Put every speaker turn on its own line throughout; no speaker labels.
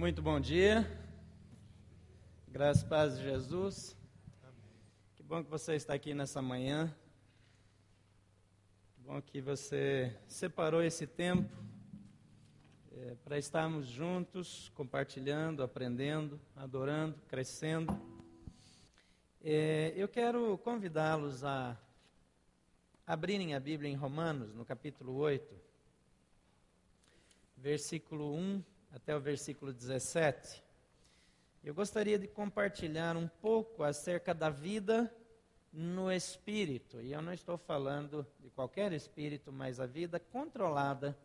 Muito bom dia. Graças paz de Jesus. Que bom que você está aqui nessa manhã. Que bom que você separou esse tempo é, para estarmos juntos, compartilhando, aprendendo, adorando, crescendo. É, eu quero convidá-los a abrirem a Bíblia em Romanos, no capítulo 8, versículo 1 até o versículo 17. Eu gostaria de compartilhar um pouco acerca da vida no espírito. E eu não estou falando de qualquer espírito, mas a vida controlada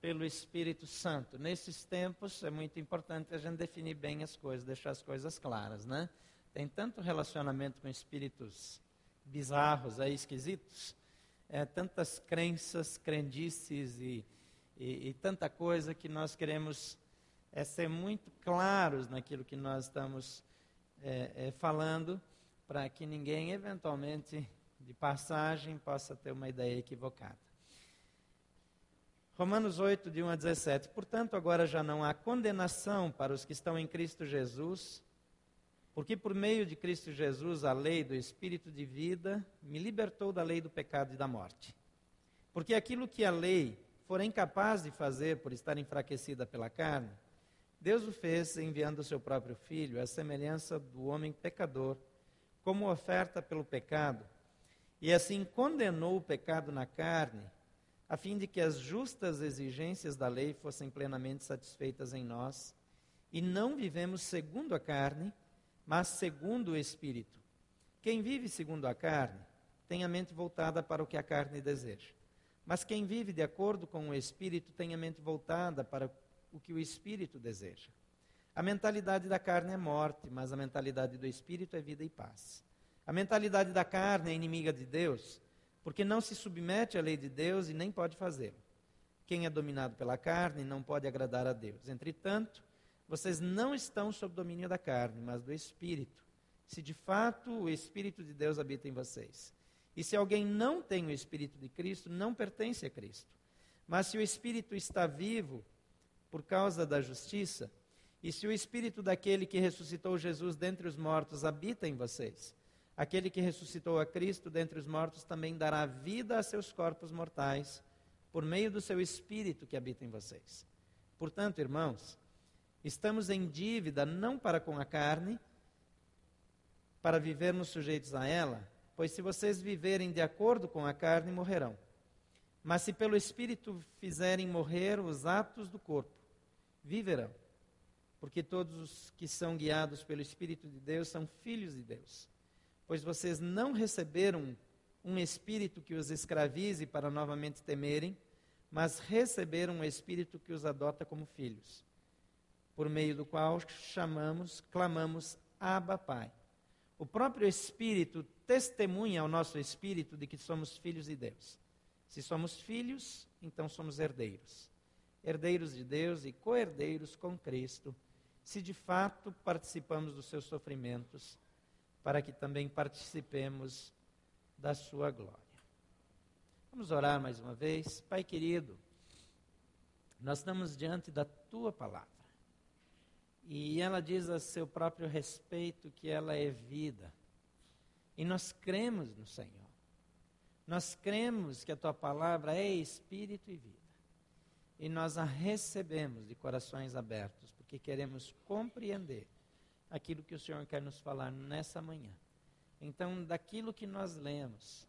pelo Espírito Santo. Nesses tempos é muito importante a gente definir bem as coisas, deixar as coisas claras, né? Tem tanto relacionamento com espíritos bizarros, aí, esquisitos, é, tantas crenças, crendices e e, e tanta coisa que nós queremos é, ser muito claros naquilo que nós estamos é, é, falando, para que ninguém, eventualmente, de passagem, possa ter uma ideia equivocada. Romanos 8, de 1 a 17. Portanto, agora já não há condenação para os que estão em Cristo Jesus, porque por meio de Cristo Jesus a lei do Espírito de vida me libertou da lei do pecado e da morte. Porque aquilo que a lei for incapaz de fazer por estar enfraquecida pela carne, Deus o fez enviando o seu próprio filho, à semelhança do homem pecador, como oferta pelo pecado, e assim condenou o pecado na carne, a fim de que as justas exigências da lei fossem plenamente satisfeitas em nós, e não vivemos segundo a carne, mas segundo o Espírito. Quem vive segundo a carne tem a mente voltada para o que a carne deseja. Mas quem vive de acordo com o Espírito tem a mente voltada para o que o Espírito deseja. A mentalidade da carne é morte, mas a mentalidade do Espírito é vida e paz. A mentalidade da carne é inimiga de Deus, porque não se submete à lei de Deus e nem pode fazê-lo. Quem é dominado pela carne não pode agradar a Deus. Entretanto, vocês não estão sob domínio da carne, mas do Espírito, se de fato o Espírito de Deus habita em vocês. E se alguém não tem o Espírito de Cristo, não pertence a Cristo. Mas se o Espírito está vivo por causa da justiça, e se o Espírito daquele que ressuscitou Jesus dentre os mortos habita em vocês, aquele que ressuscitou a Cristo dentre os mortos também dará vida a seus corpos mortais, por meio do seu Espírito que habita em vocês. Portanto, irmãos, estamos em dívida não para com a carne, para vivermos sujeitos a ela, Pois se vocês viverem de acordo com a carne, morrerão. Mas se pelo Espírito fizerem morrer os atos do corpo, viverão. Porque todos os que são guiados pelo Espírito de Deus são filhos de Deus. Pois vocês não receberam um espírito que os escravize para novamente temerem, mas receberam um espírito que os adota como filhos, por meio do qual chamamos, clamamos Abba Pai. O próprio Espírito testemunha ao nosso espírito de que somos filhos de Deus. Se somos filhos, então somos herdeiros. Herdeiros de Deus e co-herdeiros com Cristo, se de fato participamos dos seus sofrimentos, para que também participemos da sua glória. Vamos orar mais uma vez. Pai querido, nós estamos diante da tua palavra. E ela diz a seu próprio respeito que ela é vida. E nós cremos no Senhor. Nós cremos que a tua palavra é espírito e vida. E nós a recebemos de corações abertos, porque queremos compreender aquilo que o Senhor quer nos falar nessa manhã. Então, daquilo que nós lemos,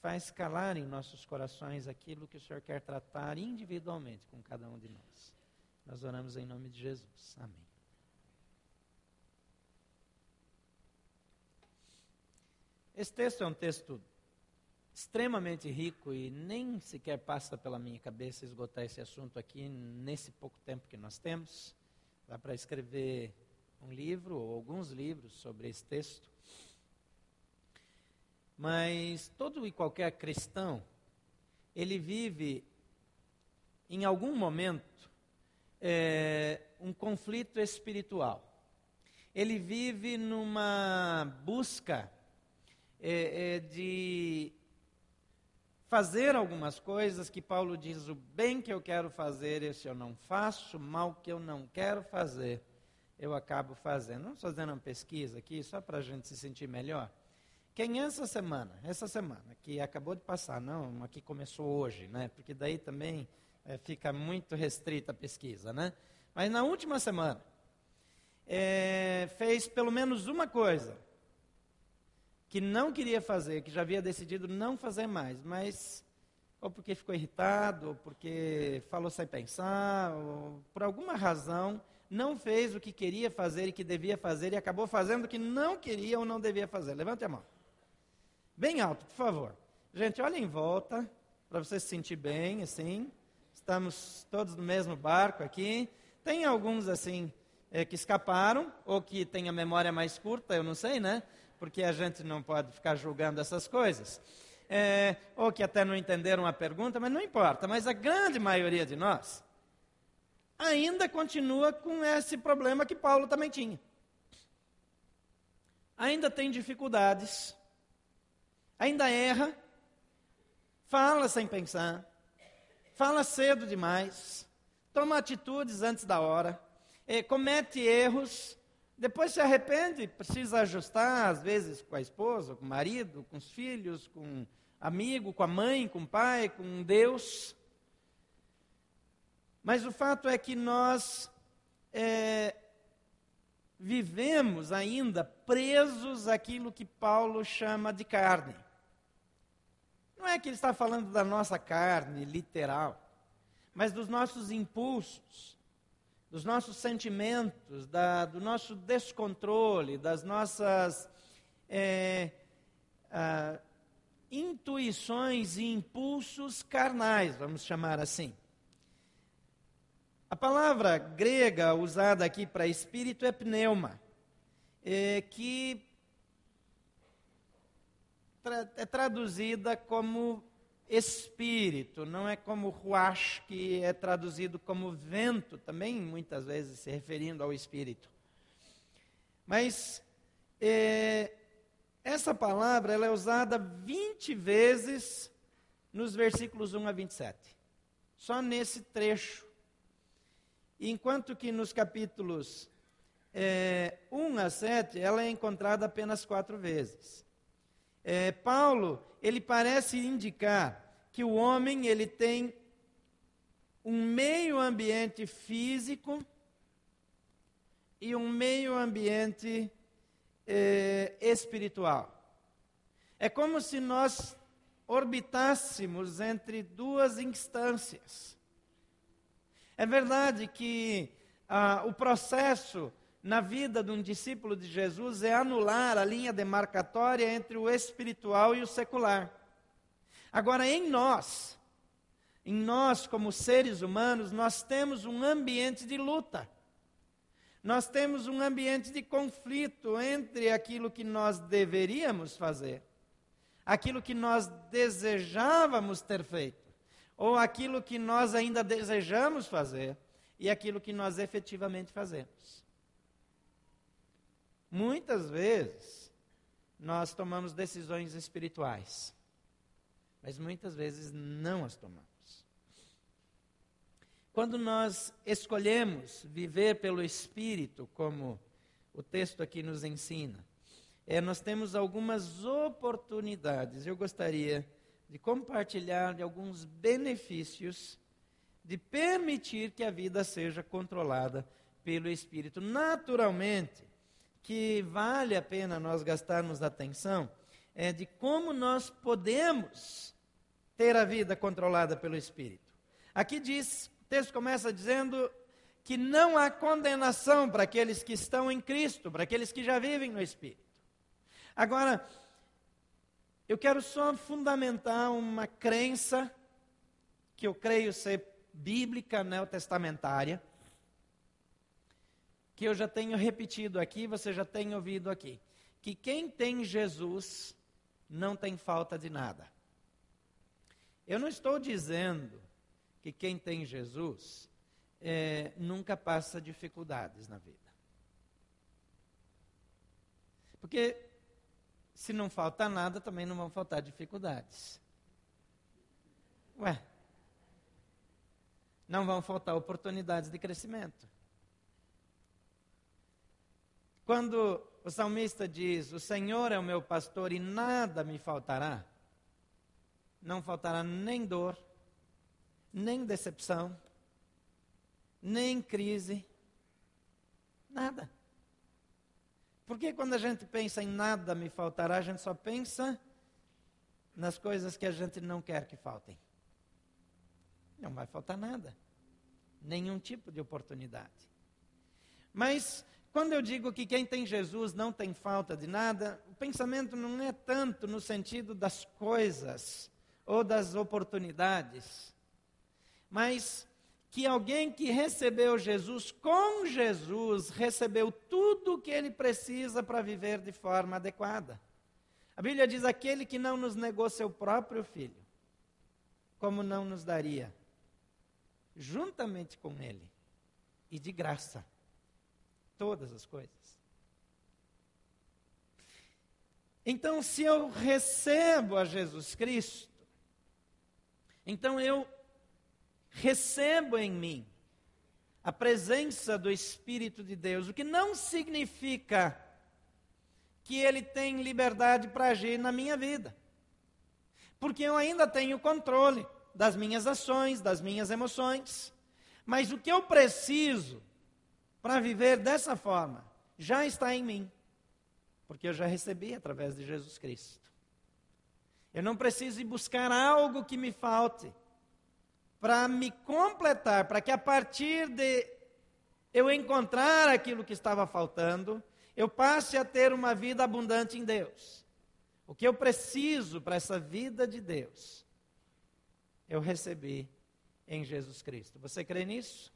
faz calar em nossos corações aquilo que o Senhor quer tratar individualmente com cada um de nós. Nós oramos em nome de Jesus. Amém. Esse texto é um texto extremamente rico e nem sequer passa pela minha cabeça esgotar esse assunto aqui nesse pouco tempo que nós temos. Dá para escrever um livro ou alguns livros sobre esse texto. Mas todo e qualquer cristão, ele vive em algum momento é, um conflito espiritual. Ele vive numa busca é, é, de fazer algumas coisas que Paulo diz: o bem que eu quero fazer, esse eu não faço, o mal que eu não quero fazer, eu acabo fazendo. Vamos fazer uma pesquisa aqui, só para a gente se sentir melhor. Quem essa semana, essa semana, que acabou de passar, não, uma que começou hoje, né? Porque daí também é, fica muito restrita a pesquisa, né? Mas na última semana, é, fez pelo menos uma coisa que não queria fazer, que já havia decidido não fazer mais, mas ou porque ficou irritado, ou porque falou sem pensar, ou por alguma razão não fez o que queria fazer e que devia fazer e acabou fazendo o que não queria ou não devia fazer. Levante a mão. Bem alto, por favor. Gente, olha em volta, para você se sentir bem, assim. Estamos todos no mesmo barco aqui. Tem alguns, assim, é, que escaparam, ou que têm a memória mais curta, eu não sei, né? Porque a gente não pode ficar julgando essas coisas. É, ou que até não entenderam a pergunta, mas não importa. Mas a grande maioria de nós ainda continua com esse problema que Paulo também tinha. Ainda tem dificuldades, ainda erra, fala sem pensar, fala cedo demais, toma atitudes antes da hora, eh, comete erros, depois se arrepende, precisa ajustar, às vezes com a esposa, com o marido, com os filhos, com amigo, com a mãe, com o pai, com Deus. Mas o fato é que nós é, vivemos ainda presos àquilo que Paulo chama de carne. Não é que ele está falando da nossa carne literal, mas dos nossos impulsos, dos nossos sentimentos, da, do nosso descontrole, das nossas é, ah, intuições e impulsos carnais, vamos chamar assim. A palavra grega usada aqui para espírito é pneuma, é, que é traduzida como espírito, não é como ruach, que é traduzido como vento, também muitas vezes se referindo ao espírito. Mas é, essa palavra ela é usada 20 vezes nos versículos 1 a 27. Só nesse trecho. Enquanto que nos capítulos é, 1 a 7, ela é encontrada apenas quatro vezes. É, Paulo, ele parece indicar que o homem ele tem um meio ambiente físico e um meio ambiente é, espiritual. É como se nós orbitássemos entre duas instâncias. É verdade que ah, o processo na vida de um discípulo de Jesus é anular a linha demarcatória entre o espiritual e o secular. Agora, em nós, em nós como seres humanos, nós temos um ambiente de luta. Nós temos um ambiente de conflito entre aquilo que nós deveríamos fazer, aquilo que nós desejávamos ter feito, ou aquilo que nós ainda desejamos fazer, e aquilo que nós efetivamente fazemos. Muitas vezes, nós tomamos decisões espirituais, mas muitas vezes não as tomamos. Quando nós escolhemos viver pelo Espírito, como o texto aqui nos ensina, é, nós temos algumas oportunidades. Eu gostaria de compartilhar de alguns benefícios de permitir que a vida seja controlada pelo Espírito. Naturalmente, que vale a pena nós gastarmos atenção é de como nós podemos ter a vida controlada pelo Espírito. Aqui diz, o texto começa dizendo que não há condenação para aqueles que estão em Cristo, para aqueles que já vivem no Espírito. Agora, eu quero só fundamentar uma crença que eu creio ser bíblica neotestamentária que eu já tenho repetido aqui, você já tem ouvido aqui, que quem tem Jesus não tem falta de nada. Eu não estou dizendo que quem tem Jesus é, nunca passa dificuldades na vida. Porque se não falta nada, também não vão faltar dificuldades. Ué, não vão faltar oportunidades de crescimento. Quando o salmista diz: O Senhor é o meu pastor e nada me faltará, não faltará nem dor, nem decepção, nem crise, nada. Porque quando a gente pensa em nada me faltará, a gente só pensa nas coisas que a gente não quer que faltem. Não vai faltar nada. Nenhum tipo de oportunidade. Mas quando eu digo que quem tem Jesus não tem falta de nada, o pensamento não é tanto no sentido das coisas ou das oportunidades, mas que alguém que recebeu Jesus com Jesus recebeu tudo o que ele precisa para viver de forma adequada. A Bíblia diz: aquele que não nos negou seu próprio filho, como não nos daria, juntamente com ele, e de graça todas as coisas. Então, se eu recebo a Jesus Cristo, então eu recebo em mim a presença do Espírito de Deus, o que não significa que ele tem liberdade para agir na minha vida. Porque eu ainda tenho controle das minhas ações, das minhas emoções. Mas o que eu preciso para viver dessa forma já está em mim, porque eu já recebi através de Jesus Cristo. Eu não preciso ir buscar algo que me falte para me completar, para que a partir de eu encontrar aquilo que estava faltando, eu passe a ter uma vida abundante em Deus. O que eu preciso para essa vida de Deus, eu recebi em Jesus Cristo. Você crê nisso?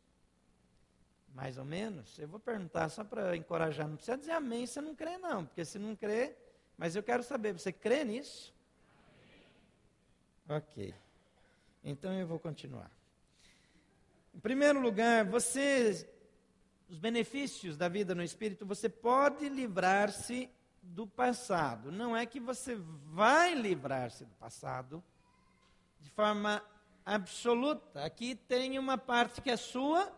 Mais ou menos, eu vou perguntar só para encorajar, não precisa dizer amém se não crê, não, porque se não crê, mas eu quero saber, você crê nisso? Ok. Então eu vou continuar. Em primeiro lugar, você, os benefícios da vida no Espírito, você pode livrar-se do passado. Não é que você vai livrar-se do passado de forma absoluta. Aqui tem uma parte que é sua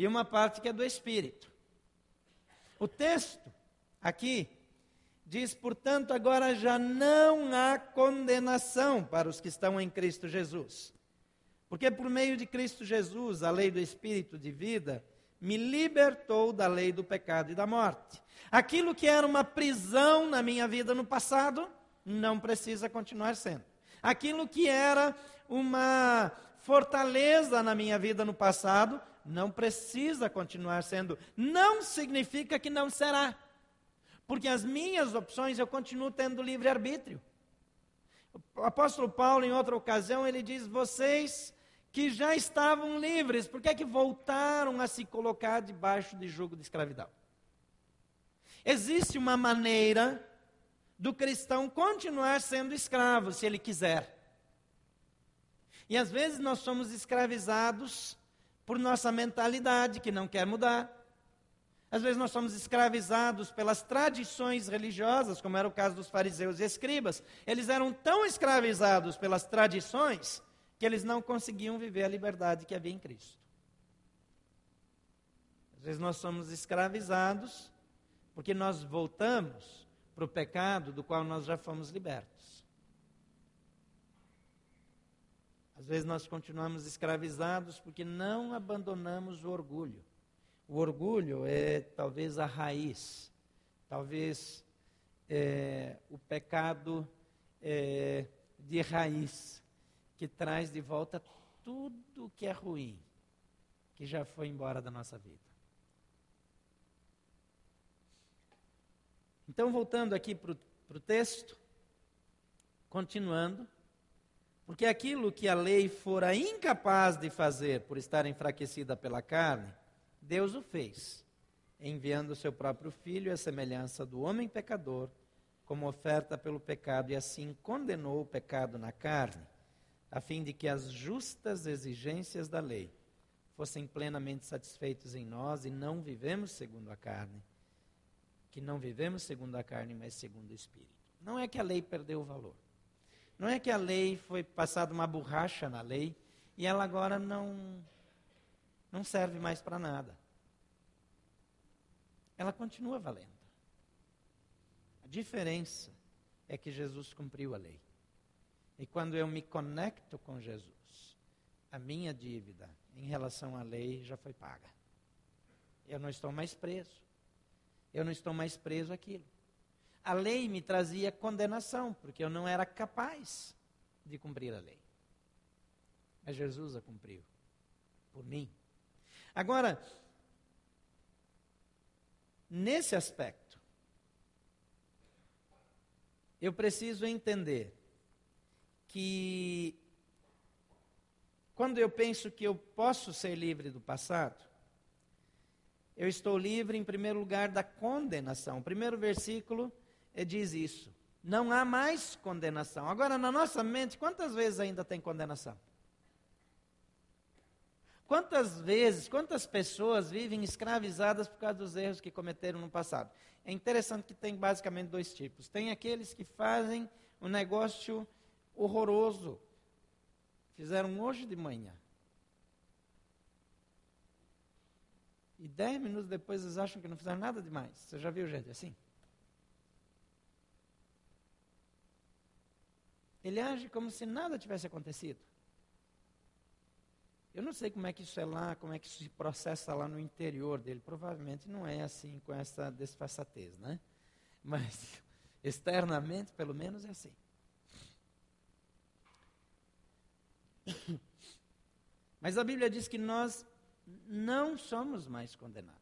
e uma parte que é do Espírito. O texto aqui diz, portanto, agora já não há condenação para os que estão em Cristo Jesus. Porque por meio de Cristo Jesus, a lei do Espírito de vida me libertou da lei do pecado e da morte. Aquilo que era uma prisão na minha vida no passado, não precisa continuar sendo. Aquilo que era uma fortaleza na minha vida no passado, não precisa continuar sendo. Não significa que não será. Porque as minhas opções eu continuo tendo livre-arbítrio. O apóstolo Paulo, em outra ocasião, ele diz: vocês que já estavam livres, por que é que voltaram a se colocar debaixo de jugo de escravidão? Existe uma maneira do cristão continuar sendo escravo, se ele quiser. E às vezes nós somos escravizados por nossa mentalidade que não quer mudar. Às vezes nós somos escravizados pelas tradições religiosas, como era o caso dos fariseus e escribas. Eles eram tão escravizados pelas tradições que eles não conseguiam viver a liberdade que havia em Cristo. Às vezes nós somos escravizados porque nós voltamos para o pecado do qual nós já fomos libertos. Às vezes nós continuamos escravizados porque não abandonamos o orgulho. O orgulho é talvez a raiz, talvez é, o pecado é, de raiz, que traz de volta tudo que é ruim, que já foi embora da nossa vida. Então, voltando aqui para o texto, continuando. Porque aquilo que a lei fora incapaz de fazer por estar enfraquecida pela carne, Deus o fez, enviando o seu próprio filho à semelhança do homem pecador, como oferta pelo pecado, e assim condenou o pecado na carne, a fim de que as justas exigências da lei fossem plenamente satisfeitos em nós e não vivemos segundo a carne, que não vivemos segundo a carne, mas segundo o Espírito. Não é que a lei perdeu o valor. Não é que a lei foi passada uma borracha na lei e ela agora não, não serve mais para nada. Ela continua valendo. A diferença é que Jesus cumpriu a lei. E quando eu me conecto com Jesus, a minha dívida em relação à lei já foi paga. Eu não estou mais preso. Eu não estou mais preso àquilo. A lei me trazia condenação, porque eu não era capaz de cumprir a lei. Mas Jesus a cumpriu por mim. Agora, nesse aspecto, eu preciso entender que quando eu penso que eu posso ser livre do passado, eu estou livre, em primeiro lugar, da condenação. O primeiro versículo diz isso. Não há mais condenação. Agora, na nossa mente, quantas vezes ainda tem condenação? Quantas vezes, quantas pessoas vivem escravizadas por causa dos erros que cometeram no passado? É interessante que tem basicamente dois tipos. Tem aqueles que fazem um negócio horroroso. Fizeram hoje de manhã. E dez minutos depois eles acham que não fizeram nada demais. Você já viu gente assim? Ele age como se nada tivesse acontecido. Eu não sei como é que isso é lá, como é que isso se processa lá no interior dele. Provavelmente não é assim com essa desfaçatez, né? Mas externamente, pelo menos, é assim. Mas a Bíblia diz que nós não somos mais condenados.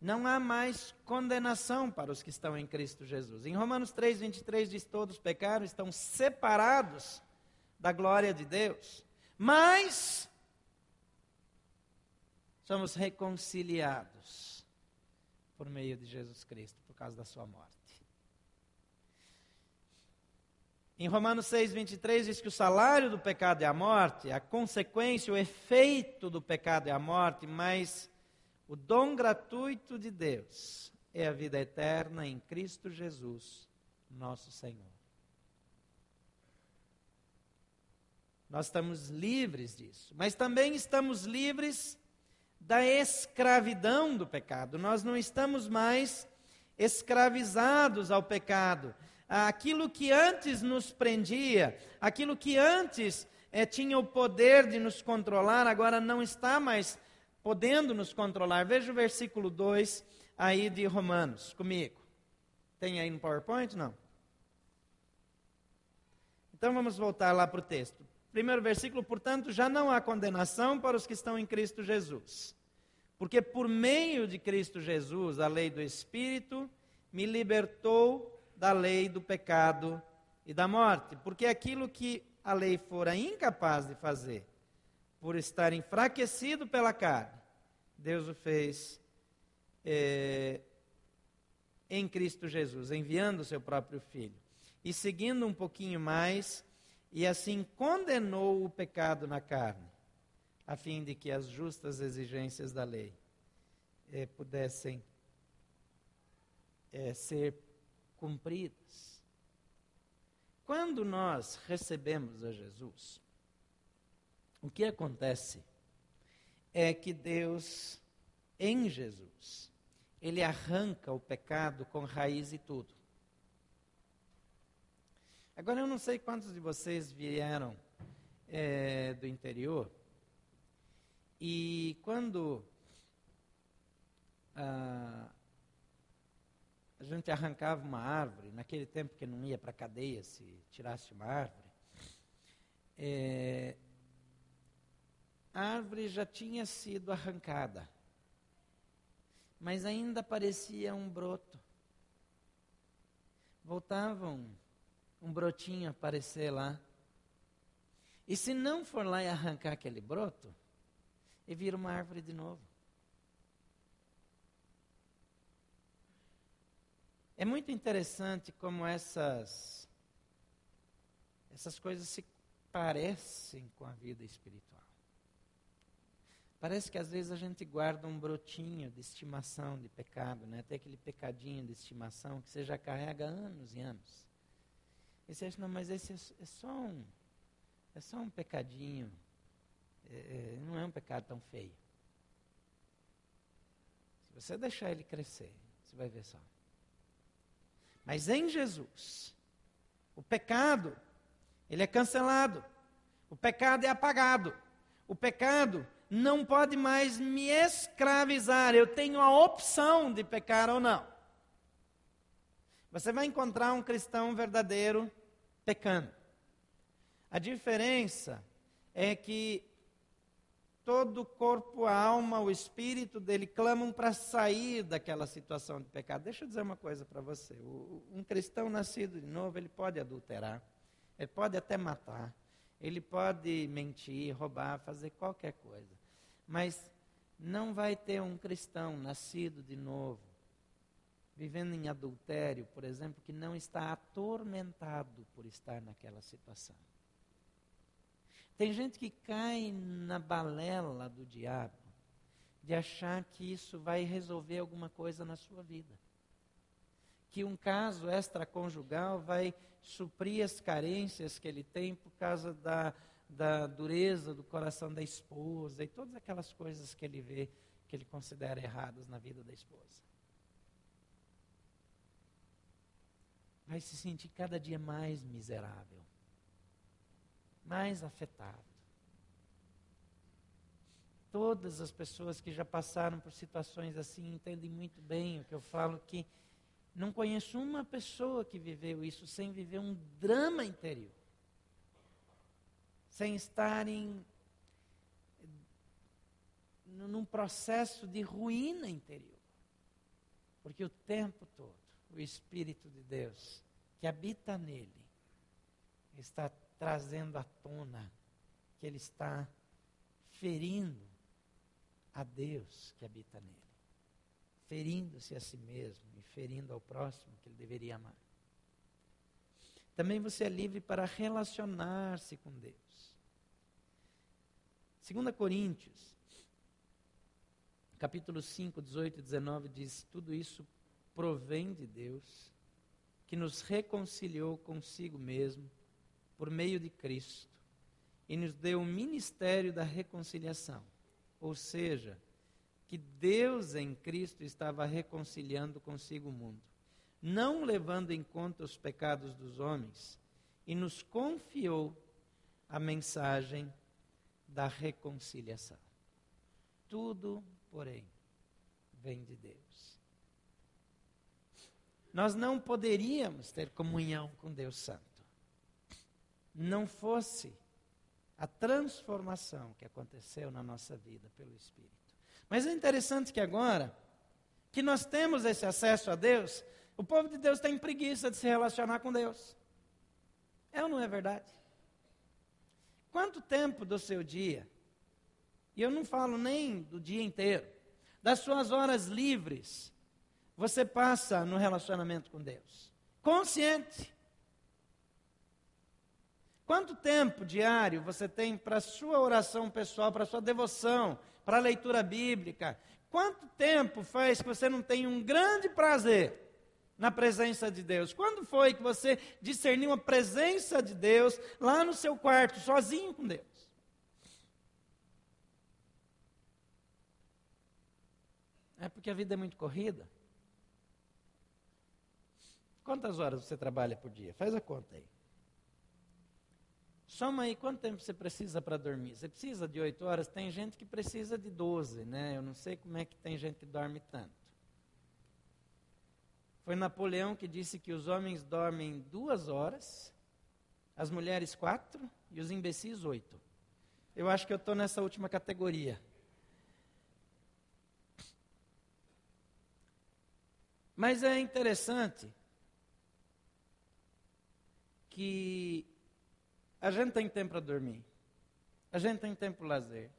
Não há mais condenação para os que estão em Cristo Jesus. Em Romanos 3, 23 diz: Todos pecaram, estão separados da glória de Deus. Mas somos reconciliados por meio de Jesus Cristo, por causa da sua morte. Em Romanos 6, 23 diz que o salário do pecado é a morte, a consequência, o efeito do pecado é a morte, mas o dom gratuito de Deus é a vida eterna em Cristo Jesus, nosso Senhor. Nós estamos livres disso, mas também estamos livres da escravidão do pecado. Nós não estamos mais escravizados ao pecado aquilo que antes nos prendia, aquilo que antes é, tinha o poder de nos controlar, agora não está mais podendo nos controlar. Veja o versículo 2 aí de Romanos comigo. Tem aí no PowerPoint? Não. Então vamos voltar lá para o texto. Primeiro versículo, portanto, já não há condenação para os que estão em Cristo Jesus. Porque por meio de Cristo Jesus, a lei do Espírito me libertou da lei do pecado e da morte, porque aquilo que a lei fora incapaz de fazer, por estar enfraquecido pela carne, Deus o fez é, em Cristo Jesus, enviando o seu próprio Filho. E seguindo um pouquinho mais, e assim condenou o pecado na carne, a fim de que as justas exigências da lei é, pudessem é, ser cumpridas. Quando nós recebemos a Jesus, o que acontece é que Deus, em Jesus, ele arranca o pecado com raiz e tudo. Agora, eu não sei quantos de vocês vieram é, do interior, e quando ah, a gente arrancava uma árvore, naquele tempo que não ia para a cadeia se tirasse uma árvore, é, a árvore já tinha sido arrancada, mas ainda parecia um broto. Voltava um, brotinho aparecer lá. E se não for lá e arrancar aquele broto, ele vira uma árvore de novo. É muito interessante como essas, essas coisas se parecem com a vida espiritual. Parece que às vezes a gente guarda um brotinho de estimação de pecado, né? até aquele pecadinho de estimação que você já carrega anos e anos. E você acha, não, mas esse é, é só um, é só um pecadinho. É, é, não é um pecado tão feio. Se você deixar ele crescer, você vai ver só. Mas em Jesus, o pecado, ele é cancelado. O pecado é apagado. O pecado não pode mais me escravizar. Eu tenho a opção de pecar ou não. Você vai encontrar um cristão verdadeiro pecando. A diferença é que todo o corpo, a alma, o espírito dele clamam para sair daquela situação de pecado. Deixa eu dizer uma coisa para você. um cristão nascido de novo, ele pode adulterar, ele pode até matar, ele pode mentir, roubar, fazer qualquer coisa. Mas não vai ter um cristão nascido de novo vivendo em adultério, por exemplo, que não está atormentado por estar naquela situação. Tem gente que cai na balela do diabo de achar que isso vai resolver alguma coisa na sua vida. Que um caso extraconjugal vai suprir as carências que ele tem por causa da, da dureza do coração da esposa e todas aquelas coisas que ele vê que ele considera erradas na vida da esposa. vai se sentir cada dia mais miserável, mais afetado. Todas as pessoas que já passaram por situações assim entendem muito bem o que eu falo que não conheço uma pessoa que viveu isso sem viver um drama interior. Sem estar em num processo de ruína interior. Porque o tempo todo o Espírito de Deus que habita nele está trazendo à tona que ele está ferindo a Deus que habita nele, ferindo-se a si mesmo e ferindo ao próximo que ele deveria amar. Também você é livre para relacionar-se com Deus. 2 Coríntios, capítulo 5, 18 e 19 diz: Tudo isso provém de Deus, que nos reconciliou consigo mesmo por meio de Cristo e nos deu o ministério da reconciliação. Ou seja, que Deus em Cristo estava reconciliando consigo o mundo, não levando em conta os pecados dos homens, e nos confiou a mensagem da reconciliação. Tudo, porém, vem de Deus nós não poderíamos ter comunhão com Deus Santo. Não fosse a transformação que aconteceu na nossa vida pelo Espírito. Mas é interessante que agora, que nós temos esse acesso a Deus, o povo de Deus tem preguiça de se relacionar com Deus. É ou não é verdade? Quanto tempo do seu dia, e eu não falo nem do dia inteiro, das suas horas livres, você passa no relacionamento com Deus? Consciente. Quanto tempo diário você tem para a sua oração pessoal, para a sua devoção, para a leitura bíblica? Quanto tempo faz que você não tem um grande prazer na presença de Deus? Quando foi que você discerniu a presença de Deus lá no seu quarto, sozinho com Deus? É porque a vida é muito corrida. Quantas horas você trabalha por dia? Faz a conta aí. Soma aí quanto tempo você precisa para dormir. Você precisa de oito horas? Tem gente que precisa de doze, né? Eu não sei como é que tem gente que dorme tanto. Foi Napoleão que disse que os homens dormem duas horas, as mulheres quatro e os imbecis oito. Eu acho que eu estou nessa última categoria. Mas é interessante que a gente tem tempo para dormir, a gente tem tempo para lazer,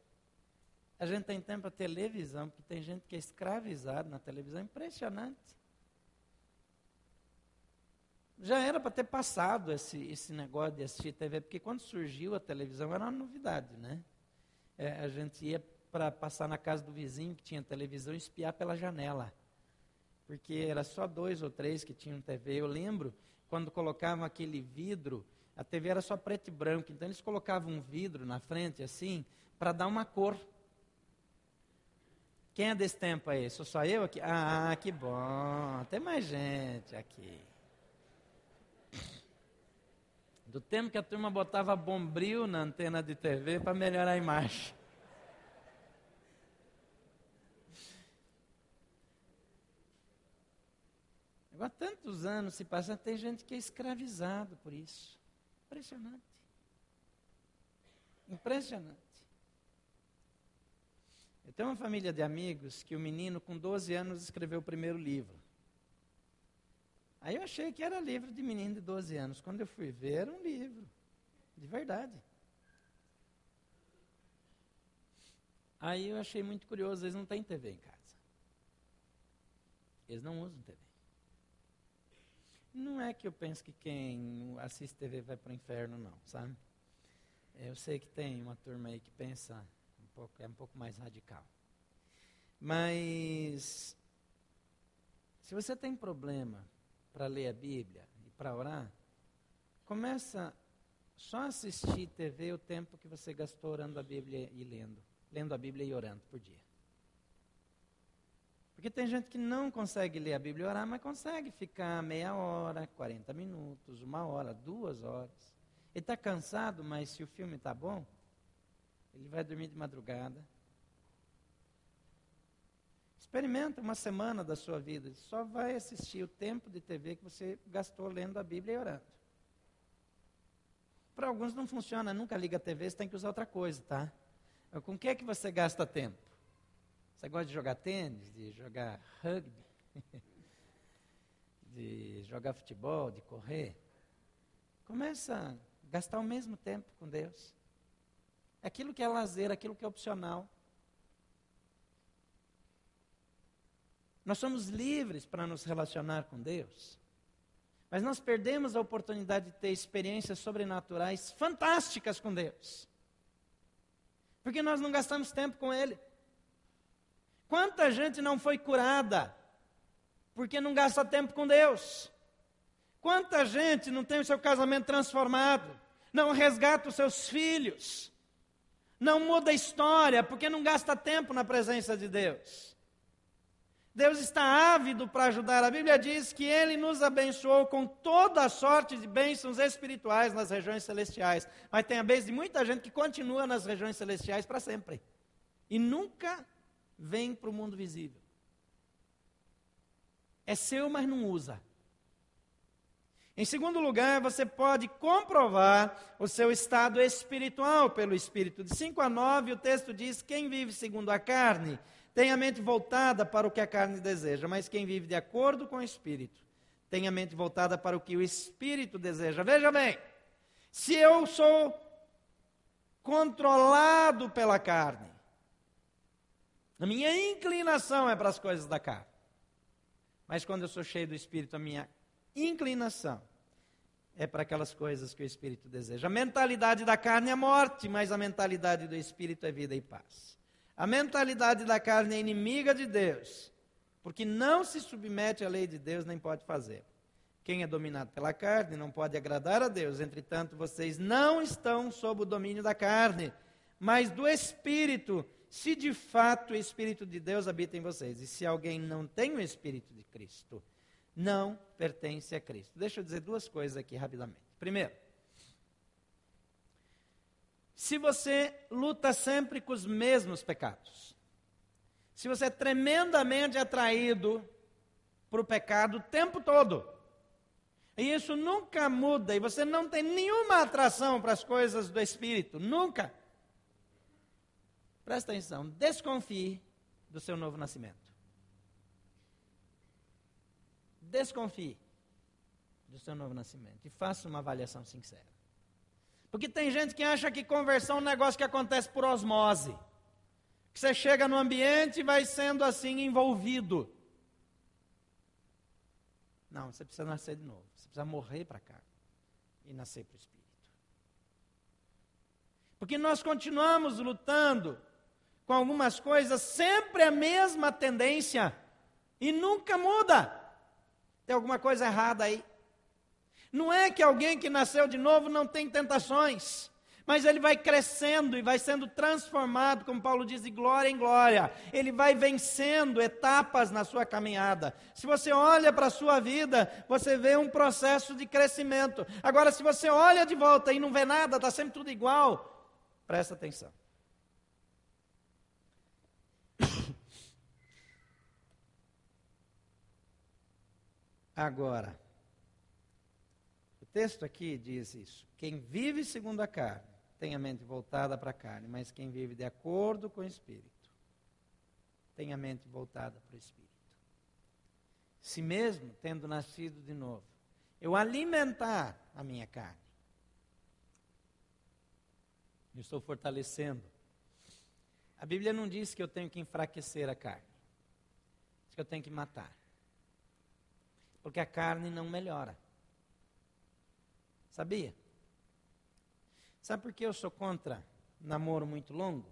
a gente tem tempo para televisão, porque tem gente que é escravizada na televisão, impressionante. Já era para ter passado esse, esse negócio de assistir TV, porque quando surgiu a televisão era uma novidade, né? É, a gente ia para passar na casa do vizinho que tinha televisão e espiar pela janela. porque era só dois ou três que tinham TV. Eu lembro quando colocavam aquele vidro, a TV era só preto e branco, então eles colocavam um vidro na frente assim, para dar uma cor. Quem é desse tempo aí? Sou só eu aqui? Ah, que bom. Tem mais gente aqui. Do tempo que a turma botava bombril na antena de TV para melhorar a imagem. Agora, tantos anos se passam, tem gente que é escravizado por isso. Impressionante. Impressionante. Eu tenho uma família de amigos que o menino, com 12 anos, escreveu o primeiro livro. Aí eu achei que era livro de menino de 12 anos. Quando eu fui ver, era um livro. De verdade. Aí eu achei muito curioso, eles não têm TV em casa. Eles não usam TV. Não é que eu penso que quem assiste TV vai para o inferno, não, sabe? Eu sei que tem uma turma aí que pensa um pouco, é um pouco mais radical. Mas se você tem problema para ler a Bíblia e para orar, começa só assistir TV o tempo que você gastou orando a Bíblia e lendo, lendo a Bíblia e orando por dia. Porque tem gente que não consegue ler a Bíblia e orar, mas consegue ficar meia hora, 40 minutos, uma hora, duas horas. Ele está cansado, mas se o filme está bom, ele vai dormir de madrugada. Experimenta uma semana da sua vida, só vai assistir o tempo de TV que você gastou lendo a Bíblia e orando. Para alguns não funciona, nunca liga a TV, você tem que usar outra coisa, tá? Com que é que você gasta tempo? Você gosta de jogar tênis, de jogar rugby, de jogar futebol, de correr? Começa a gastar o mesmo tempo com Deus. Aquilo que é lazer, aquilo que é opcional. Nós somos livres para nos relacionar com Deus. Mas nós perdemos a oportunidade de ter experiências sobrenaturais fantásticas com Deus. Porque nós não gastamos tempo com Ele. Quanta gente não foi curada porque não gasta tempo com Deus? Quanta gente não tem o seu casamento transformado, não resgata os seus filhos, não muda a história porque não gasta tempo na presença de Deus? Deus está ávido para ajudar. A Bíblia diz que Ele nos abençoou com toda a sorte de bênçãos espirituais nas regiões celestiais. Mas tem a vez de muita gente que continua nas regiões celestiais para sempre. E nunca vem para o mundo visível. É seu, mas não usa. Em segundo lugar, você pode comprovar o seu estado espiritual pelo Espírito. De 5 a 9, o texto diz: Quem vive segundo a carne tem a mente voltada para o que a carne deseja, mas quem vive de acordo com o Espírito tem a mente voltada para o que o Espírito deseja. Veja bem, se eu sou controlado pela carne, a minha inclinação é para as coisas da carne. Mas quando eu sou cheio do Espírito, a minha inclinação é para aquelas coisas que o Espírito deseja. A mentalidade da carne é morte, mas a mentalidade do Espírito é vida e paz. A mentalidade da carne é inimiga de Deus, porque não se submete à lei de Deus nem pode fazer. Quem é dominado pela carne não pode agradar a Deus, entretanto, vocês não estão sob o domínio da carne, mas do Espírito, se de fato o Espírito de Deus habita em vocês. E se alguém não tem o Espírito de Cristo, não pertence a Cristo. Deixa eu dizer duas coisas aqui rapidamente. Primeiro, se você luta sempre com os mesmos pecados, se você é tremendamente atraído para o pecado o tempo todo, e isso nunca muda, e você não tem nenhuma atração para as coisas do Espírito, nunca. Presta atenção, desconfie do seu novo nascimento. Desconfie do seu novo nascimento e faça uma avaliação sincera. Porque tem gente que acha que conversão é um negócio que acontece por osmose. Que você chega no ambiente e vai sendo assim envolvido. Não, você precisa nascer de novo. Você precisa morrer para cá e nascer para o Espírito. Porque nós continuamos lutando com algumas coisas, sempre a mesma tendência. E nunca muda. Tem alguma coisa errada aí. Não é que alguém que nasceu de novo não tem tentações, mas ele vai crescendo e vai sendo transformado, como Paulo diz, de glória em glória. Ele vai vencendo etapas na sua caminhada. Se você olha para a sua vida, você vê um processo de crescimento. Agora, se você olha de volta e não vê nada, está sempre tudo igual, presta atenção. Agora, texto aqui diz isso. Quem vive segundo a carne tem a mente voltada para a carne, mas quem vive de acordo com o Espírito tem a mente voltada para o Espírito. Se mesmo tendo nascido de novo, eu alimentar a minha carne, eu estou fortalecendo. A Bíblia não diz que eu tenho que enfraquecer a carne, diz que eu tenho que matar. Porque a carne não melhora. Sabia? Sabe por que eu sou contra namoro muito longo?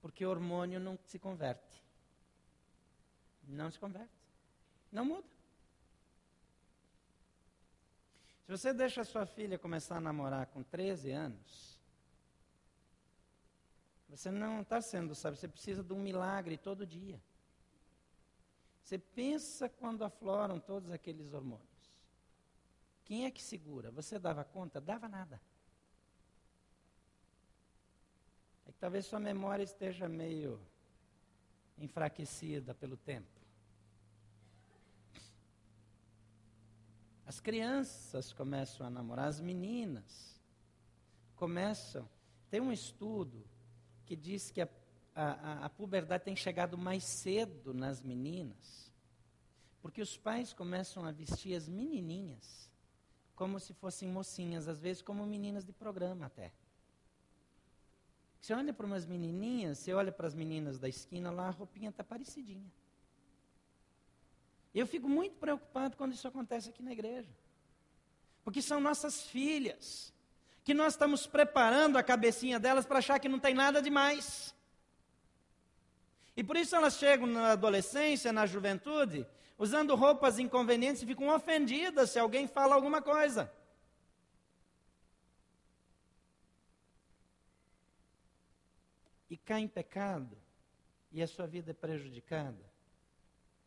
Porque o hormônio não se converte. Não se converte. Não muda. Se você deixa sua filha começar a namorar com 13 anos, você não está sendo, sabe, você precisa de um milagre todo dia. Você pensa quando afloram todos aqueles hormônios. Quem é que segura? Você dava conta? Dava nada. É que talvez sua memória esteja meio enfraquecida pelo tempo. As crianças começam a namorar, as meninas começam. Tem um estudo que diz que a, a, a puberdade tem chegado mais cedo nas meninas, porque os pais começam a vestir as menininhas como se fossem mocinhas, às vezes como meninas de programa até. Você olha para umas menininhas, você olha para as meninas da esquina lá, a roupinha está parecidinha. Eu fico muito preocupado quando isso acontece aqui na igreja. Porque são nossas filhas, que nós estamos preparando a cabecinha delas para achar que não tem nada demais. E por isso elas chegam na adolescência, na juventude, usando roupas inconvenientes e ficam ofendidas se alguém fala alguma coisa. E cai em pecado, e a sua vida é prejudicada,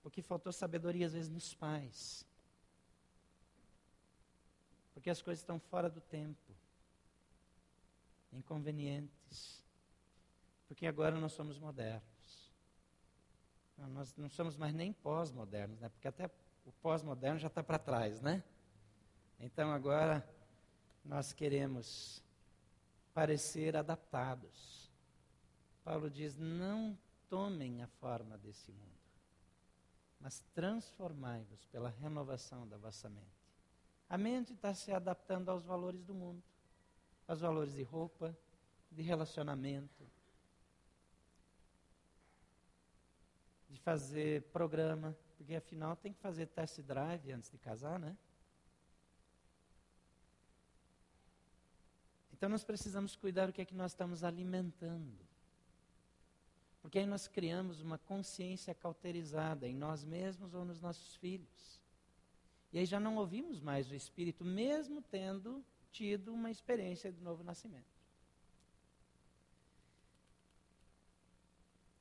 porque faltou sabedoria às vezes nos pais. Porque as coisas estão fora do tempo, inconvenientes. Porque agora nós somos modernos. Não, nós não somos mais nem pós-modernos, né? porque até o pós-moderno já está para trás, né? Então agora nós queremos parecer adaptados. Paulo diz: não tomem a forma desse mundo, mas transformai-vos pela renovação da vossa mente. A mente está se adaptando aos valores do mundo, aos valores de roupa, de relacionamento, de fazer programa, porque afinal tem que fazer test drive antes de casar, né? Então nós precisamos cuidar do que é que nós estamos alimentando. Porque aí nós criamos uma consciência cauterizada em nós mesmos ou nos nossos filhos. E aí já não ouvimos mais o Espírito, mesmo tendo tido uma experiência de novo nascimento.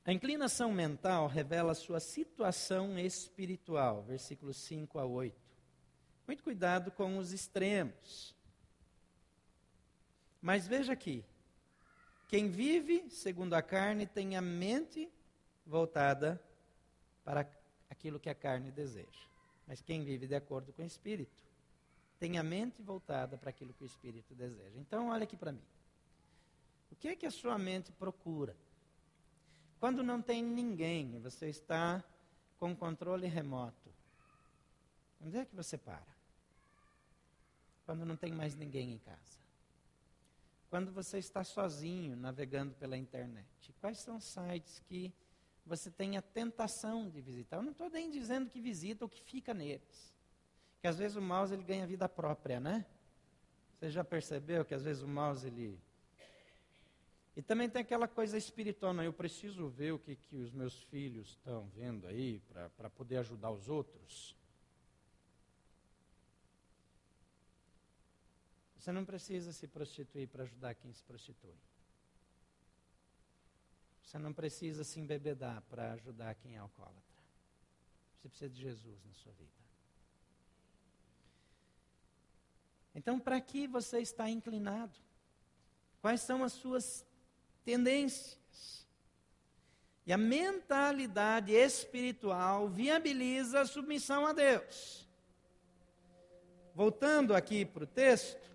A inclinação mental revela sua situação espiritual, versículos 5 a 8. Muito cuidado com os extremos. Mas veja aqui: quem vive segundo a carne tem a mente voltada para aquilo que a carne deseja. Mas quem vive de acordo com o espírito tem a mente voltada para aquilo que o espírito deseja. Então, olha aqui para mim. O que é que a sua mente procura? Quando não tem ninguém, você está com controle remoto. Onde é que você para? Quando não tem mais ninguém em casa. Quando você está sozinho navegando pela internet. Quais são sites que você tem a tentação de visitar? Eu não estou nem dizendo que visita ou que fica neles. Que às vezes o mouse ele ganha vida própria, né? Você já percebeu que às vezes o mouse ele E também tem aquela coisa espiritual, né? eu preciso ver o que, que os meus filhos estão vendo aí para poder ajudar os outros. Você não precisa se prostituir para ajudar quem se prostitui. Você não precisa se embebedar para ajudar quem é alcoólatra. Você precisa de Jesus na sua vida. Então, para que você está inclinado? Quais são as suas tendências? E a mentalidade espiritual viabiliza a submissão a Deus. Voltando aqui para o texto,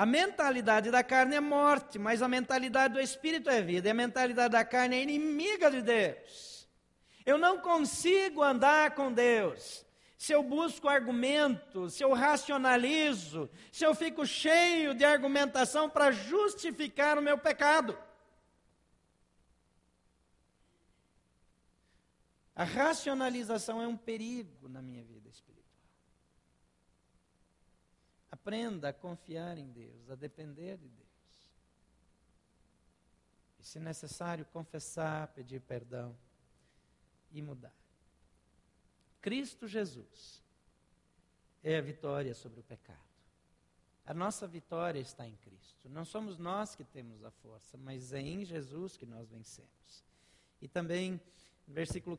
A mentalidade da carne é morte, mas a mentalidade do espírito é vida. E a mentalidade da carne é inimiga de Deus. Eu não consigo andar com Deus se eu busco argumentos, se eu racionalizo, se eu fico cheio de argumentação para justificar o meu pecado. A racionalização é um perigo na minha vida espiritual. Aprenda a confiar em Deus, a depender de Deus. E, se necessário, confessar, pedir perdão e mudar. Cristo Jesus é a vitória sobre o pecado. A nossa vitória está em Cristo. Não somos nós que temos a força, mas é em Jesus que nós vencemos. E também, versículo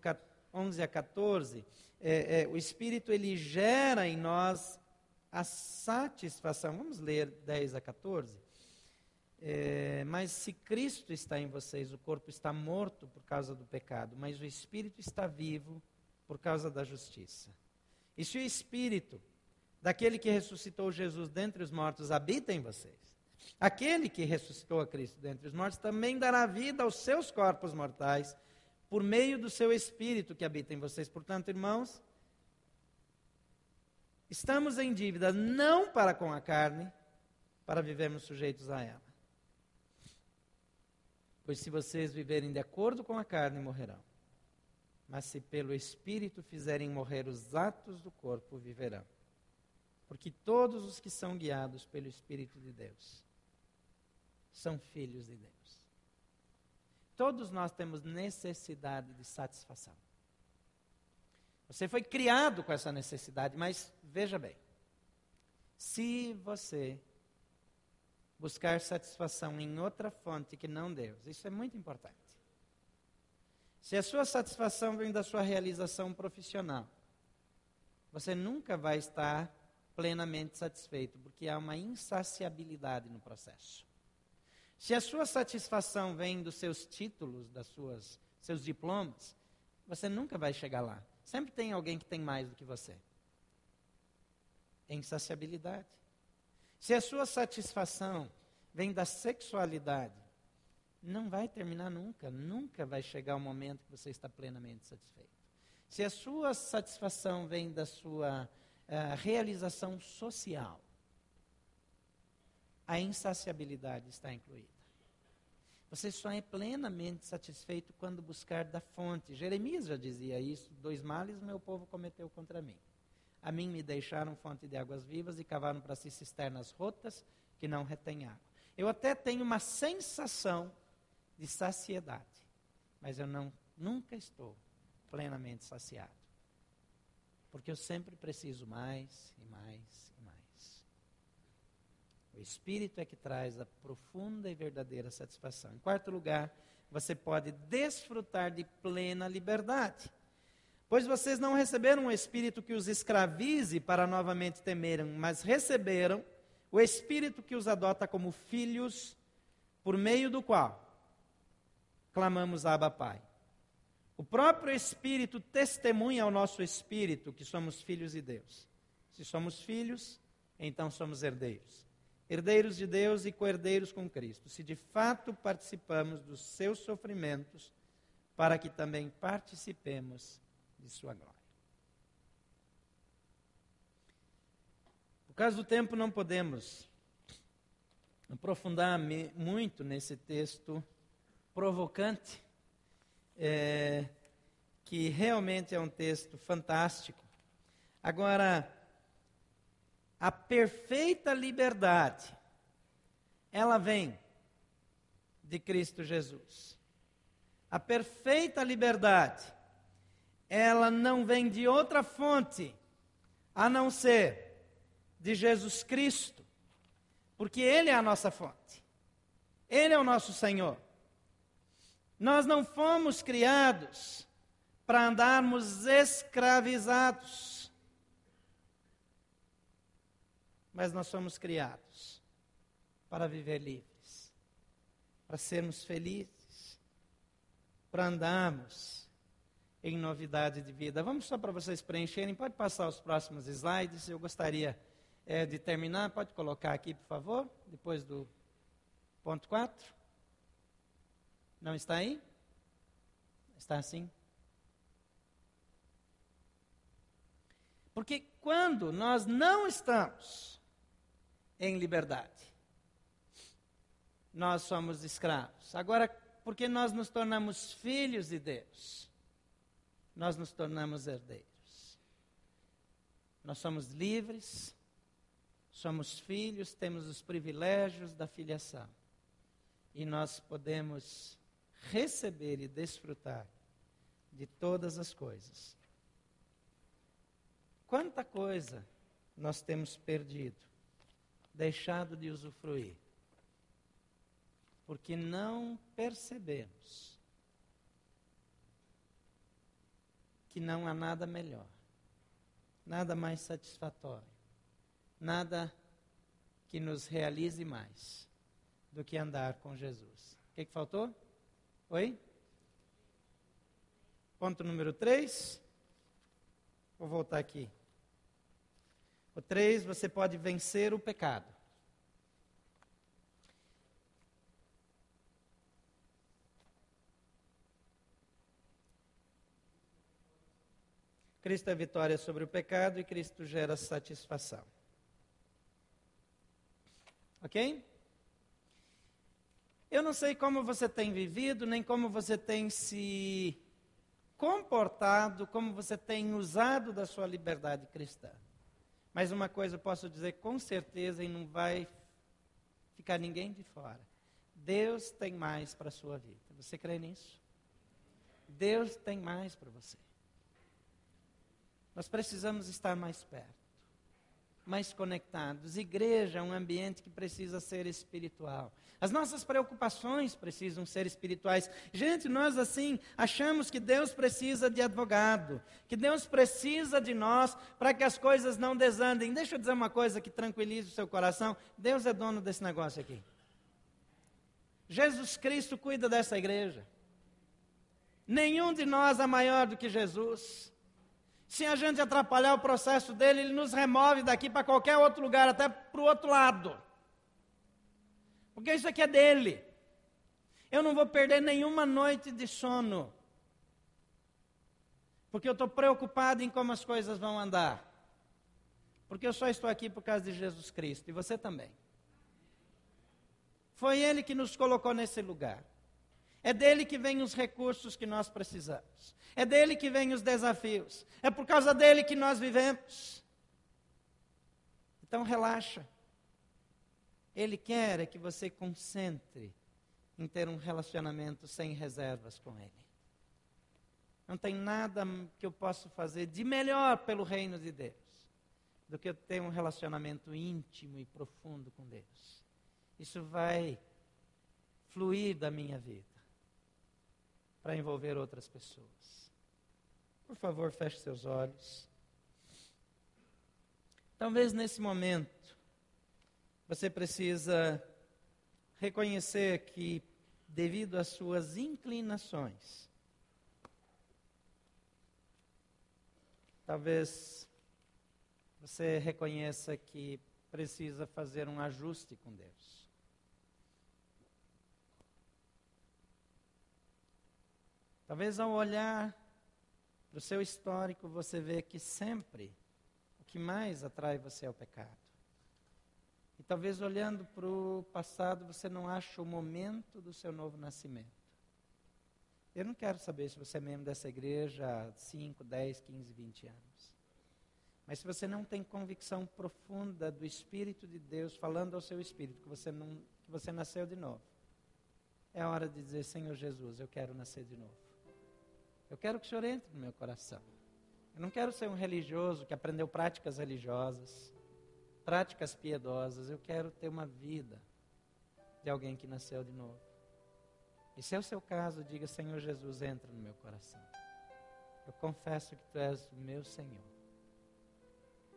11 a 14, é, é, o Espírito ele gera em nós a satisfação. Vamos ler 10 a 14. É, mas se Cristo está em vocês, o corpo está morto por causa do pecado, mas o Espírito está vivo por causa da justiça. E se o Espírito daquele que ressuscitou Jesus dentre os mortos habita em vocês, aquele que ressuscitou a Cristo dentre os mortos também dará vida aos seus corpos mortais por meio do seu Espírito que habita em vocês. Portanto, irmãos, estamos em dívida não para com a carne, para vivermos sujeitos a ela. Pois se vocês viverem de acordo com a carne, morrerão mas se pelo Espírito fizerem morrer os atos do corpo, viverão. Porque todos os que são guiados pelo Espírito de Deus são filhos de Deus. Todos nós temos necessidade de satisfação. Você foi criado com essa necessidade, mas veja bem: se você buscar satisfação em outra fonte que não Deus, isso é muito importante. Se a sua satisfação vem da sua realização profissional, você nunca vai estar plenamente satisfeito, porque há uma insaciabilidade no processo. Se a sua satisfação vem dos seus títulos, das suas seus diplomas, você nunca vai chegar lá. Sempre tem alguém que tem mais do que você. É insaciabilidade. Se a sua satisfação vem da sexualidade, não vai terminar nunca. Nunca vai chegar o momento que você está plenamente satisfeito. Se a sua satisfação vem da sua uh, realização social, a insaciabilidade está incluída. Você só é plenamente satisfeito quando buscar da fonte. Jeremias já dizia isso: dois males meu povo cometeu contra mim. A mim me deixaram fonte de águas vivas e cavaram para si cisternas rotas que não retêm água. Eu até tenho uma sensação de saciedade, mas eu não, nunca estou plenamente saciado. Porque eu sempre preciso mais e mais e mais. O Espírito é que traz a profunda e verdadeira satisfação. Em quarto lugar, você pode desfrutar de plena liberdade. Pois vocês não receberam um espírito que os escravize para novamente temerem, mas receberam o espírito que os adota como filhos, por meio do qual clamamos Abba Pai. O próprio Espírito testemunha ao nosso espírito que somos filhos de Deus. Se somos filhos, então somos herdeiros. Herdeiros de Deus e co-herdeiros com Cristo. Se de fato participamos dos seus sofrimentos, para que também participemos de sua glória. Por causa do tempo, não podemos aprofundar muito nesse texto provocante, é, que realmente é um texto fantástico. Agora, a perfeita liberdade ela vem de Cristo Jesus. A perfeita liberdade, ela não vem de outra fonte a não ser de Jesus Cristo, porque Ele é a nossa fonte, Ele é o nosso Senhor. Nós não fomos criados para andarmos escravizados, mas nós somos criados para viver livres, para sermos felizes, para andarmos em novidade de vida. Vamos só para vocês preencherem, pode passar os próximos slides, eu gostaria é, de terminar, pode colocar aqui, por favor, depois do ponto 4. Não está aí? Está assim? Porque quando nós não estamos em liberdade, nós somos escravos. Agora, porque nós nos tornamos filhos de Deus, nós nos tornamos herdeiros. Nós somos livres, somos filhos, temos os privilégios da filiação. E nós podemos receber e desfrutar de todas as coisas. Quanta coisa nós temos perdido, deixado de usufruir, porque não percebemos que não há nada melhor, nada mais satisfatório, nada que nos realize mais do que andar com Jesus. O que, que faltou? Oi? Ponto número 3. Vou voltar aqui. O 3, você pode vencer o pecado. Cristo é vitória sobre o pecado e Cristo gera satisfação. Ok? Eu não sei como você tem vivido, nem como você tem se comportado, como você tem usado da sua liberdade cristã. Mas uma coisa eu posso dizer com certeza e não vai ficar ninguém de fora. Deus tem mais para a sua vida. Você crê nisso? Deus tem mais para você. Nós precisamos estar mais perto mais conectados. Igreja é um ambiente que precisa ser espiritual. As nossas preocupações precisam ser espirituais. Gente, nós assim achamos que Deus precisa de advogado, que Deus precisa de nós para que as coisas não desandem. Deixa eu dizer uma coisa que tranquilize o seu coração: Deus é dono desse negócio aqui. Jesus Cristo cuida dessa igreja. Nenhum de nós é maior do que Jesus. Se a gente atrapalhar o processo dele, ele nos remove daqui para qualquer outro lugar, até para o outro lado. Porque isso aqui é dele. Eu não vou perder nenhuma noite de sono. Porque eu estou preocupado em como as coisas vão andar. Porque eu só estou aqui por causa de Jesus Cristo. E você também. Foi Ele que nos colocou nesse lugar. É dele que vêm os recursos que nós precisamos. É dele que vêm os desafios. É por causa dele que nós vivemos. Então relaxa. Ele quer é que você concentre em ter um relacionamento sem reservas com ele. Não tem nada que eu possa fazer de melhor pelo reino de Deus do que eu ter um relacionamento íntimo e profundo com Deus. Isso vai fluir da minha vida para envolver outras pessoas. Por favor, feche seus olhos. Talvez nesse momento você precisa reconhecer que, devido às suas inclinações, talvez você reconheça que precisa fazer um ajuste com Deus. Talvez ao olhar para o seu histórico você vê que sempre o que mais atrai você é o pecado. E talvez olhando para o passado você não ache o momento do seu novo nascimento. Eu não quero saber se você é membro dessa igreja há 5, 10, 15, 20 anos. Mas se você não tem convicção profunda do Espírito de Deus falando ao seu espírito que você, não, que você nasceu de novo. É hora de dizer: Senhor Jesus, eu quero nascer de novo. Eu quero que o Senhor entre no meu coração. Eu não quero ser um religioso que aprendeu práticas religiosas, práticas piedosas. Eu quero ter uma vida de alguém que nasceu de novo. E se é o seu caso, diga: Senhor Jesus, entra no meu coração. Eu confesso que tu és o meu Senhor.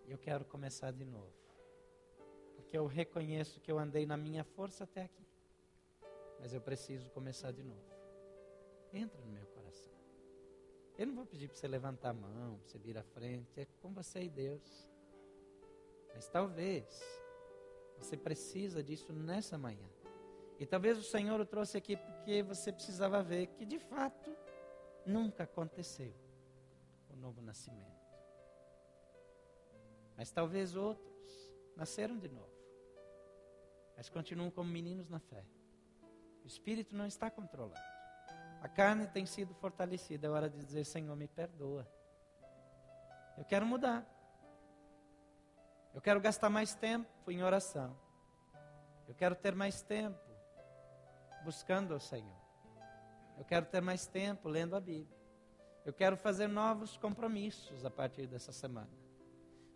E eu quero começar de novo. Porque eu reconheço que eu andei na minha força até aqui. Mas eu preciso começar de novo. Entra no meu coração. Eu não vou pedir para você levantar a mão, para você vir à frente. É com você e Deus. Mas talvez você precisa disso nessa manhã. E talvez o Senhor o trouxe aqui porque você precisava ver que de fato nunca aconteceu o novo nascimento. Mas talvez outros nasceram de novo, mas continuam como meninos na fé. O espírito não está controlado. A carne tem sido fortalecida. É hora de dizer: Senhor, me perdoa. Eu quero mudar. Eu quero gastar mais tempo em oração. Eu quero ter mais tempo buscando ao Senhor. Eu quero ter mais tempo lendo a Bíblia. Eu quero fazer novos compromissos a partir dessa semana.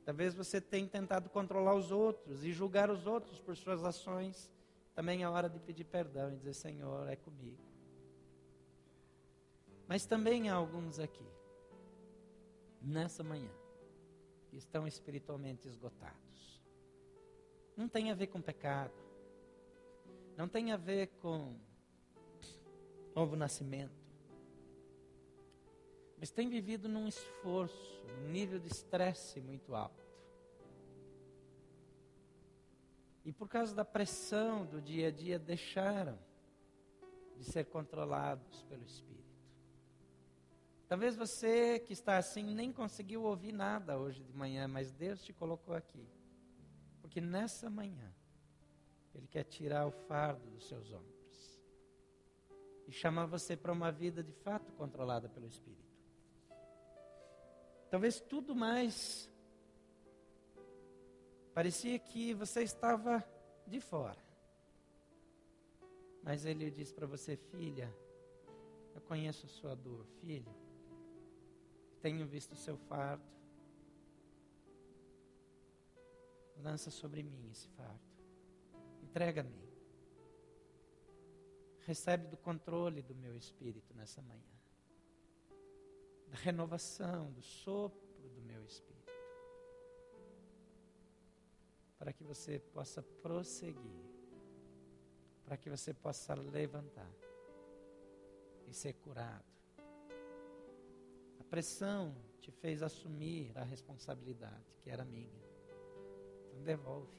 Talvez você tenha tentado controlar os outros e julgar os outros por suas ações. Também é hora de pedir perdão e dizer: Senhor, é comigo. Mas também há alguns aqui, nessa manhã, que estão espiritualmente esgotados. Não tem a ver com pecado, não tem a ver com novo nascimento, mas tem vivido num esforço, num nível de estresse muito alto. E por causa da pressão do dia a dia, deixaram de ser controlados pelo Espírito. Talvez você que está assim nem conseguiu ouvir nada hoje de manhã, mas Deus te colocou aqui. Porque nessa manhã, Ele quer tirar o fardo dos seus ombros e chamar você para uma vida de fato controlada pelo Espírito. Talvez tudo mais. Parecia que você estava de fora. Mas ele diz para você, filha, eu conheço a sua dor, filho. Tenho visto o seu fardo. Lança sobre mim esse fardo. Entrega a mim. Recebe do controle do meu espírito nessa manhã da renovação, do sopro do meu espírito. Para que você possa prosseguir, para que você possa levantar e ser curado. Pressão te fez assumir a responsabilidade que era minha. Então devolve.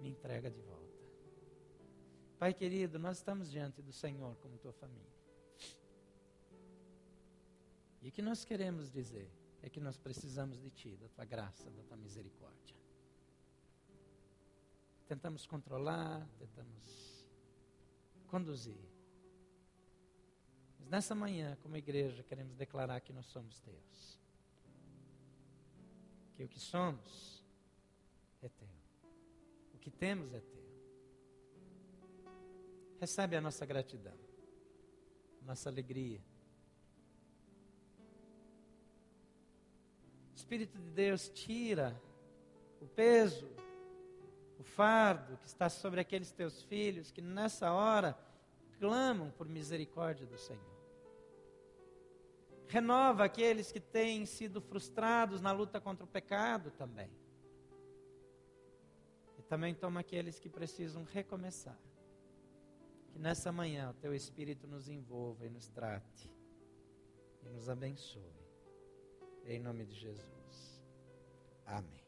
Me entrega de volta. Pai querido, nós estamos diante do Senhor como tua família. E o que nós queremos dizer é que nós precisamos de Ti, da Tua graça, da Tua misericórdia. Tentamos controlar, tentamos conduzir. Mas nessa manhã, como igreja, queremos declarar que nós somos Teus. Que o que somos é Teu. O que temos é Teu. Recebe a nossa gratidão, nossa alegria Espírito de Deus tira o peso, o fardo que está sobre aqueles teus filhos que nessa hora clamam por misericórdia do Senhor. Renova aqueles que têm sido frustrados na luta contra o pecado também. E também toma aqueles que precisam recomeçar. Que nessa manhã o teu Espírito nos envolva e nos trate e nos abençoe. Em nome de Jesus. Amém.